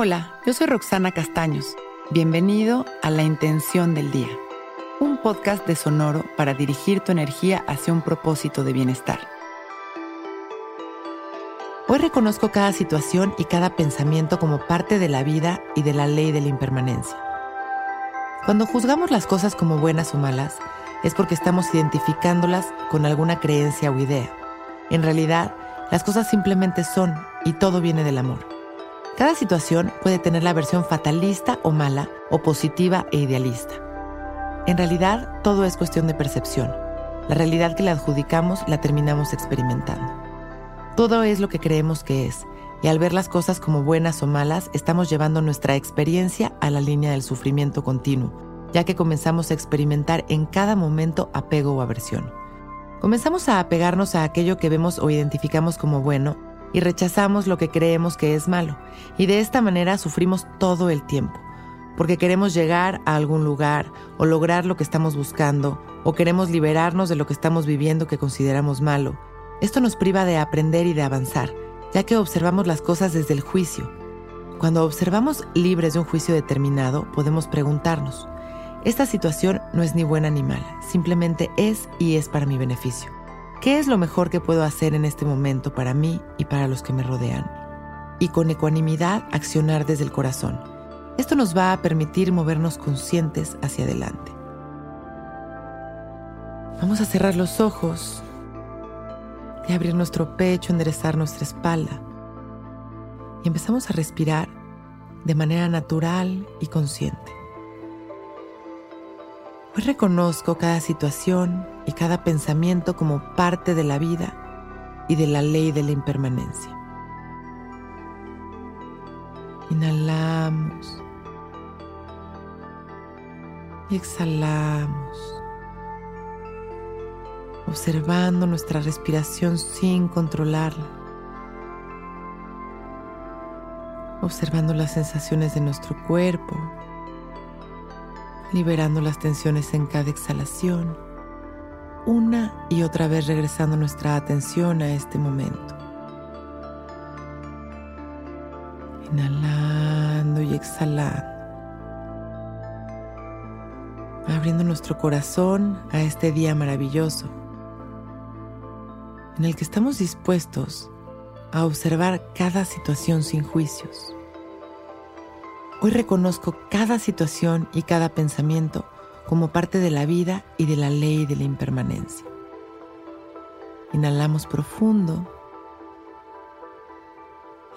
Hola, yo soy Roxana Castaños. Bienvenido a La Intención del Día, un podcast de Sonoro para dirigir tu energía hacia un propósito de bienestar. Hoy reconozco cada situación y cada pensamiento como parte de la vida y de la ley de la impermanencia. Cuando juzgamos las cosas como buenas o malas, es porque estamos identificándolas con alguna creencia o idea. En realidad, las cosas simplemente son y todo viene del amor. Cada situación puede tener la versión fatalista o mala, o positiva e idealista. En realidad, todo es cuestión de percepción. La realidad que le adjudicamos la terminamos experimentando. Todo es lo que creemos que es, y al ver las cosas como buenas o malas, estamos llevando nuestra experiencia a la línea del sufrimiento continuo, ya que comenzamos a experimentar en cada momento apego o aversión. Comenzamos a apegarnos a aquello que vemos o identificamos como bueno y rechazamos lo que creemos que es malo, y de esta manera sufrimos todo el tiempo, porque queremos llegar a algún lugar o lograr lo que estamos buscando, o queremos liberarnos de lo que estamos viviendo que consideramos malo. Esto nos priva de aprender y de avanzar, ya que observamos las cosas desde el juicio. Cuando observamos libres de un juicio determinado, podemos preguntarnos, esta situación no es ni buena ni mala, simplemente es y es para mi beneficio. ¿Qué es lo mejor que puedo hacer en este momento para mí y para los que me rodean? Y con ecuanimidad accionar desde el corazón. Esto nos va a permitir movernos conscientes hacia adelante. Vamos a cerrar los ojos y abrir nuestro pecho, enderezar nuestra espalda. Y empezamos a respirar de manera natural y consciente. Hoy reconozco cada situación y cada pensamiento como parte de la vida y de la ley de la impermanencia. Inhalamos y exhalamos, observando nuestra respiración sin controlarla, observando las sensaciones de nuestro cuerpo liberando las tensiones en cada exhalación, una y otra vez regresando nuestra atención a este momento. Inhalando y exhalando. Abriendo nuestro corazón a este día maravilloso en el que estamos dispuestos a observar cada situación sin juicios Hoy reconozco cada situación y cada pensamiento como parte de la vida y de la ley de la impermanencia. Inhalamos profundo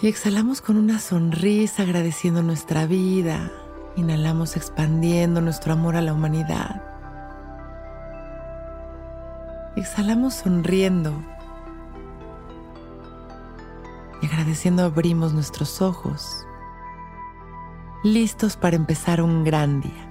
y exhalamos con una sonrisa agradeciendo nuestra vida. Inhalamos expandiendo nuestro amor a la humanidad. Exhalamos sonriendo y agradeciendo abrimos nuestros ojos listos para empezar un gran día.